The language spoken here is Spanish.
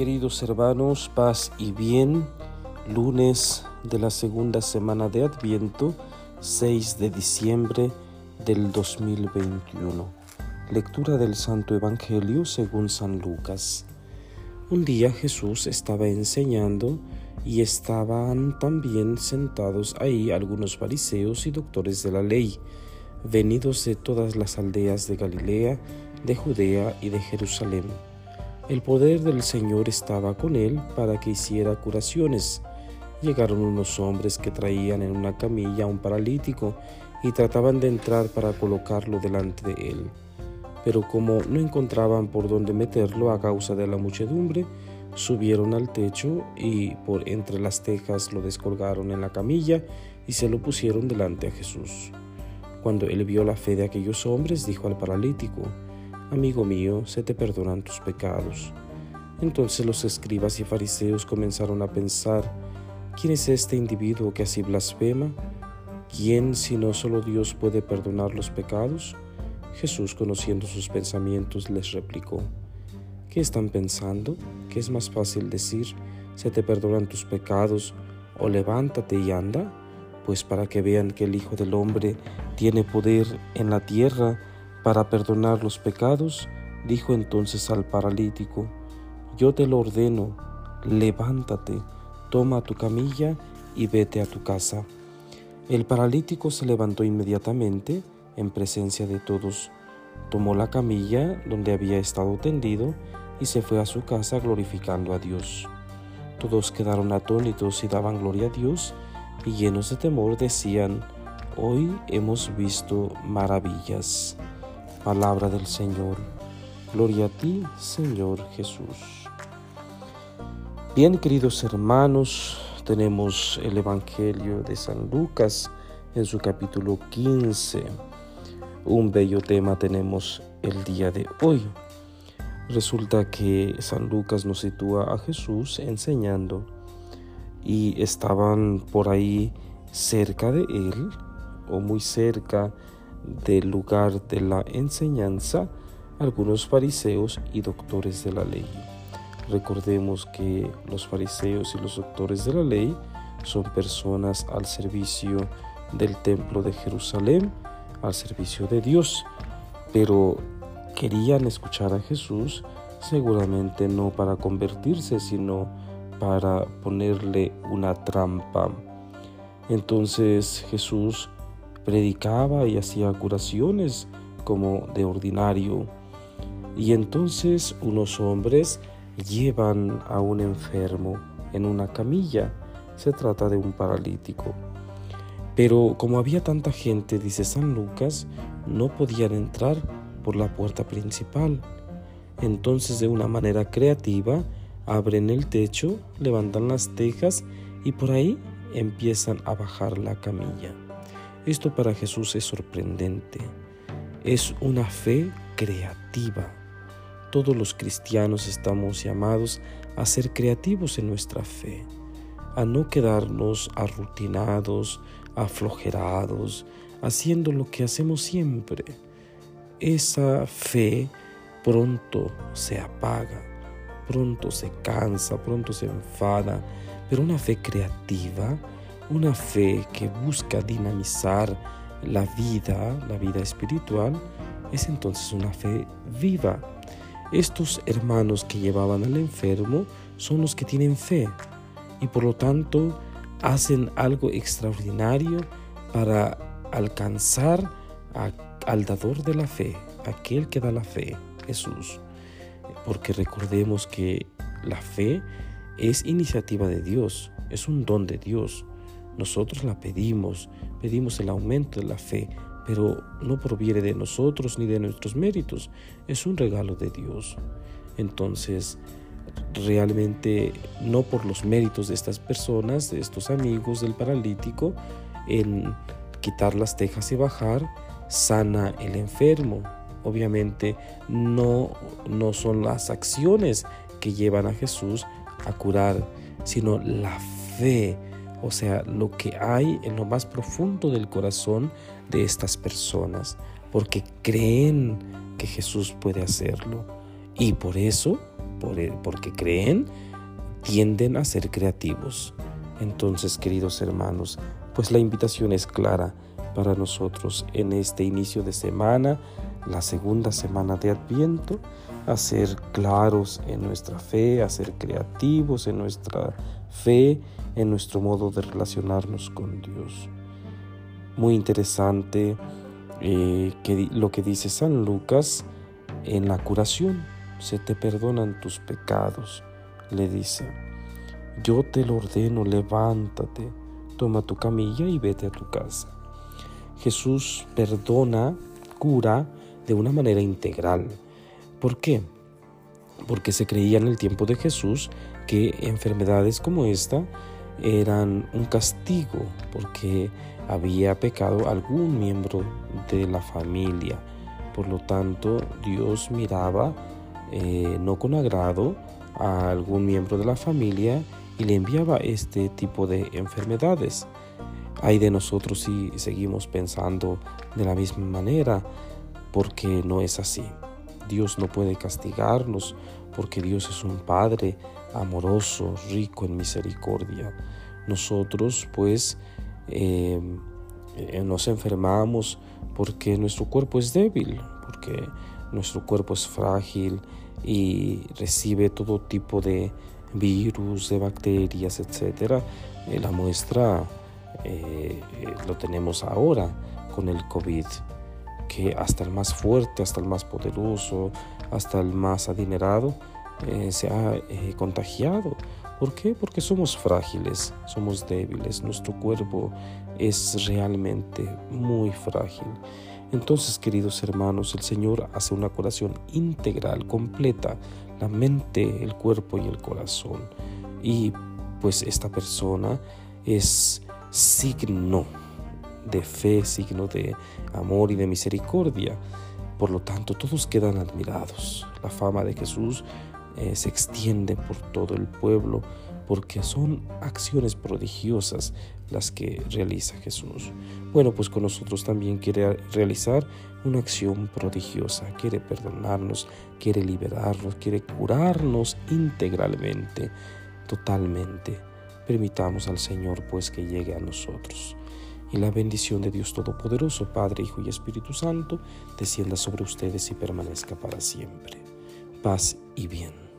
Queridos hermanos, paz y bien, lunes de la segunda semana de Adviento, 6 de diciembre del 2021. Lectura del Santo Evangelio según San Lucas. Un día Jesús estaba enseñando y estaban también sentados ahí algunos fariseos y doctores de la ley, venidos de todas las aldeas de Galilea, de Judea y de Jerusalén el poder del Señor estaba con él para que hiciera curaciones. Llegaron unos hombres que traían en una camilla a un paralítico y trataban de entrar para colocarlo delante de él. Pero como no encontraban por dónde meterlo a causa de la muchedumbre, subieron al techo y por entre las tejas lo descolgaron en la camilla y se lo pusieron delante a Jesús. Cuando él vio la fe de aquellos hombres, dijo al paralítico, Amigo mío, se te perdonan tus pecados. Entonces los escribas y fariseos comenzaron a pensar, ¿quién es este individuo que así blasfema? ¿Quién si no solo Dios puede perdonar los pecados? Jesús, conociendo sus pensamientos, les replicó, ¿qué están pensando? ¿Qué es más fácil decir, se te perdonan tus pecados, o levántate y anda? Pues para que vean que el Hijo del Hombre tiene poder en la tierra, para perdonar los pecados, dijo entonces al paralítico, yo te lo ordeno, levántate, toma tu camilla y vete a tu casa. El paralítico se levantó inmediatamente en presencia de todos, tomó la camilla donde había estado tendido y se fue a su casa glorificando a Dios. Todos quedaron atónitos y daban gloria a Dios y llenos de temor decían, hoy hemos visto maravillas. Palabra del Señor. Gloria a ti, Señor Jesús. Bien, queridos hermanos, tenemos el Evangelio de San Lucas en su capítulo 15. Un bello tema tenemos el día de hoy. Resulta que San Lucas nos sitúa a Jesús enseñando y estaban por ahí cerca de él o muy cerca del lugar de la enseñanza algunos fariseos y doctores de la ley. Recordemos que los fariseos y los doctores de la ley son personas al servicio del templo de Jerusalén, al servicio de Dios, pero querían escuchar a Jesús seguramente no para convertirse, sino para ponerle una trampa. Entonces Jesús predicaba y hacía curaciones como de ordinario. Y entonces unos hombres llevan a un enfermo en una camilla. Se trata de un paralítico. Pero como había tanta gente, dice San Lucas, no podían entrar por la puerta principal. Entonces de una manera creativa abren el techo, levantan las tejas y por ahí empiezan a bajar la camilla. Esto para Jesús es sorprendente. Es una fe creativa. Todos los cristianos estamos llamados a ser creativos en nuestra fe, a no quedarnos arrutinados, aflojerados, haciendo lo que hacemos siempre. Esa fe pronto se apaga, pronto se cansa, pronto se enfada, pero una fe creativa una fe que busca dinamizar la vida, la vida espiritual, es entonces una fe viva. Estos hermanos que llevaban al enfermo son los que tienen fe y por lo tanto hacen algo extraordinario para alcanzar al dador de la fe, aquel que da la fe, Jesús. Porque recordemos que la fe es iniciativa de Dios, es un don de Dios. Nosotros la pedimos, pedimos el aumento de la fe, pero no proviene de nosotros ni de nuestros méritos, es un regalo de Dios. Entonces, realmente no por los méritos de estas personas, de estos amigos del paralítico, en quitar las tejas y bajar, sana el enfermo. Obviamente no, no son las acciones que llevan a Jesús a curar, sino la fe o sea, lo que hay en lo más profundo del corazón de estas personas, porque creen que Jesús puede hacerlo. Y por eso, por, porque creen, tienden a ser creativos. Entonces, queridos hermanos, pues la invitación es clara para nosotros en este inicio de semana, la segunda semana de Adviento, a ser claros en nuestra fe, a ser creativos en nuestra fe, en nuestro modo de relacionarnos con Dios. Muy interesante eh, que, lo que dice San Lucas en la curación. Se te perdonan tus pecados, le dice. Yo te lo ordeno, levántate, toma tu camilla y vete a tu casa. Jesús perdona, cura de una manera integral. ¿Por qué? Porque se creía en el tiempo de Jesús que enfermedades como esta eran un castigo porque había pecado algún miembro de la familia. Por lo tanto, Dios miraba eh, no con agrado a algún miembro de la familia y le enviaba este tipo de enfermedades. Hay de nosotros si seguimos pensando de la misma manera, porque no es así. Dios no puede castigarnos porque Dios es un Padre amoroso, rico en misericordia. Nosotros pues em, eh, nos enfermamos porque nuestro cuerpo es débil, porque nuestro cuerpo es frágil y recibe todo tipo de virus, de bacterias, etc. Eh, la muestra eh, lo tenemos ahora con el COVID, que hasta el más fuerte, hasta el más poderoso, hasta el más adinerado se ha contagiado ¿Por qué? Porque somos frágiles, somos débiles, nuestro cuerpo es realmente muy frágil. Entonces, queridos hermanos, el Señor hace una curación integral, completa, la mente, el cuerpo y el corazón. Y pues esta persona es signo de fe, signo de amor y de misericordia. Por lo tanto, todos quedan admirados. La fama de Jesús eh, se extiende por todo el pueblo porque son acciones prodigiosas las que realiza Jesús. Bueno, pues con nosotros también quiere realizar una acción prodigiosa, quiere perdonarnos, quiere liberarnos, quiere curarnos integralmente, totalmente. Permitamos al Señor pues que llegue a nosotros. Y la bendición de Dios Todopoderoso, Padre, Hijo y Espíritu Santo, descienda sobre ustedes y permanezca para siempre. Paz y bien.